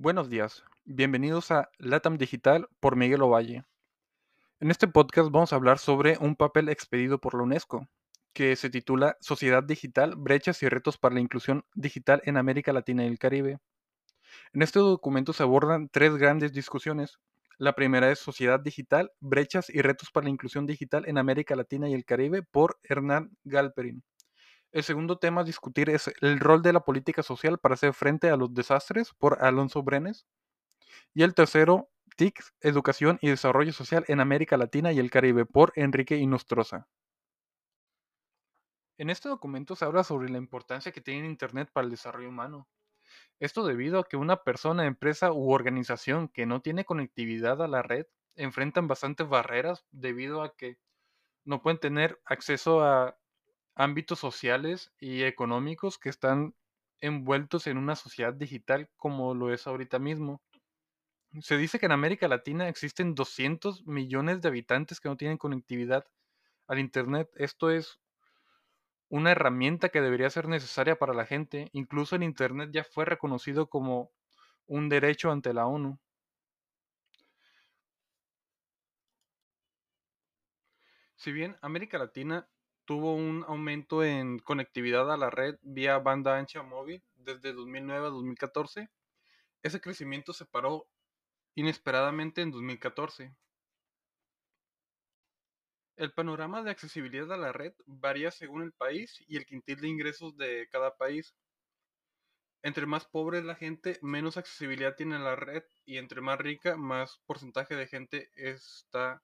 Buenos días, bienvenidos a LATAM Digital por Miguel Ovalle. En este podcast vamos a hablar sobre un papel expedido por la UNESCO, que se titula Sociedad Digital, Brechas y Retos para la Inclusión Digital en América Latina y el Caribe. En este documento se abordan tres grandes discusiones. La primera es Sociedad Digital, Brechas y Retos para la Inclusión Digital en América Latina y el Caribe por Hernán Galperin. El segundo tema a discutir es el rol de la política social para hacer frente a los desastres por Alonso Brenes. Y el tercero, TICS, Educación y Desarrollo Social en América Latina y el Caribe por Enrique Inostroza. En este documento se habla sobre la importancia que tiene Internet para el desarrollo humano. Esto debido a que una persona, empresa u organización que no tiene conectividad a la red enfrentan bastantes barreras debido a que no pueden tener acceso a ámbitos sociales y económicos que están envueltos en una sociedad digital como lo es ahorita mismo. Se dice que en América Latina existen 200 millones de habitantes que no tienen conectividad al Internet. Esto es una herramienta que debería ser necesaria para la gente. Incluso el Internet ya fue reconocido como un derecho ante la ONU. Si bien América Latina tuvo un aumento en conectividad a la red vía banda ancha móvil desde 2009 a 2014. Ese crecimiento se paró inesperadamente en 2014. El panorama de accesibilidad a la red varía según el país y el quintil de ingresos de cada país. Entre más pobre es la gente, menos accesibilidad tiene la red y entre más rica, más porcentaje de gente está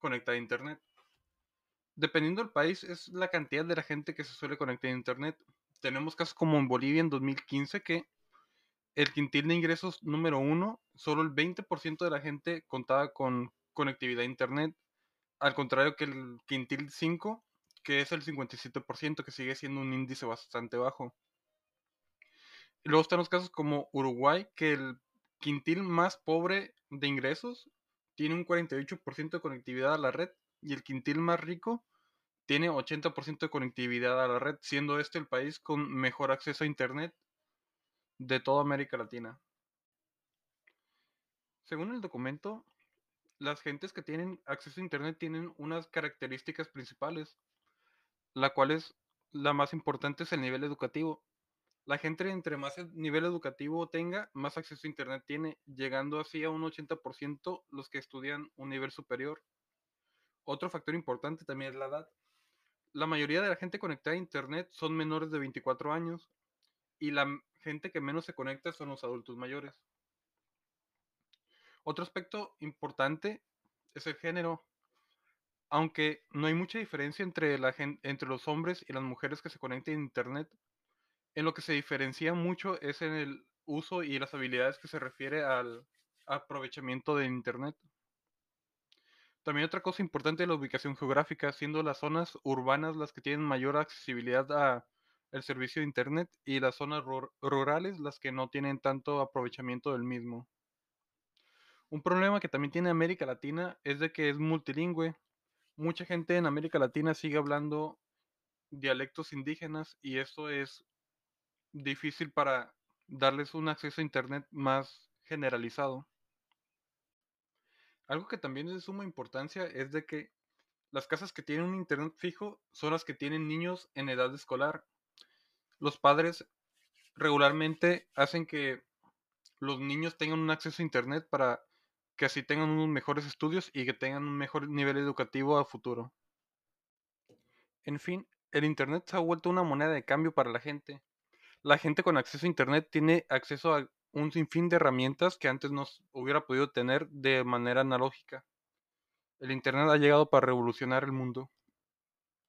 conectada a Internet. Dependiendo del país, es la cantidad de la gente que se suele conectar a Internet. Tenemos casos como en Bolivia en 2015 que el quintil de ingresos número uno, solo el 20% de la gente contaba con conectividad a Internet, al contrario que el quintil 5, que es el 57%, que sigue siendo un índice bastante bajo. luego están los casos como Uruguay, que el quintil más pobre de ingresos tiene un 48% de conectividad a la red y el quintil más rico tiene 80% de conectividad a la red, siendo este el país con mejor acceso a Internet de toda América Latina. Según el documento, las gentes que tienen acceso a Internet tienen unas características principales, la cual es la más importante es el nivel educativo. La gente entre más nivel educativo tenga, más acceso a Internet tiene, llegando así a un 80% los que estudian un nivel superior. Otro factor importante también es la edad. La mayoría de la gente conectada a Internet son menores de 24 años y la gente que menos se conecta son los adultos mayores. Otro aspecto importante es el género. Aunque no hay mucha diferencia entre, los hombres y las mujeres que se conectan a Internet, en lo que se diferencia mucho es en el uso y las habilidades que se refiere al aprovechamiento de Internet. También otra cosa importante es la ubicación geográfica, siendo las zonas urbanas las que tienen mayor accesibilidad a el servicio de internet y las zonas rurales las que no tienen tanto aprovechamiento del mismo. Un problema que también tiene América Latina es de que es multilingüe. Mucha gente en América Latina sigue hablando dialectos indígenas y eso es difícil para darles un acceso a internet más generalizado. Algo que también es de suma importancia es de que las casas que tienen un internet fijo son las que tienen niños en edad escolar. Los padres regularmente hacen que los niños tengan un acceso a internet para que así tengan unos mejores estudios y que tengan un mejor nivel educativo a futuro. En fin, el internet se ha vuelto una moneda de cambio para la gente. La gente con acceso a internet tiene acceso a un sinfín de herramientas que antes no hubiera podido tener de manera analógica. El Internet ha llegado para revolucionar el mundo.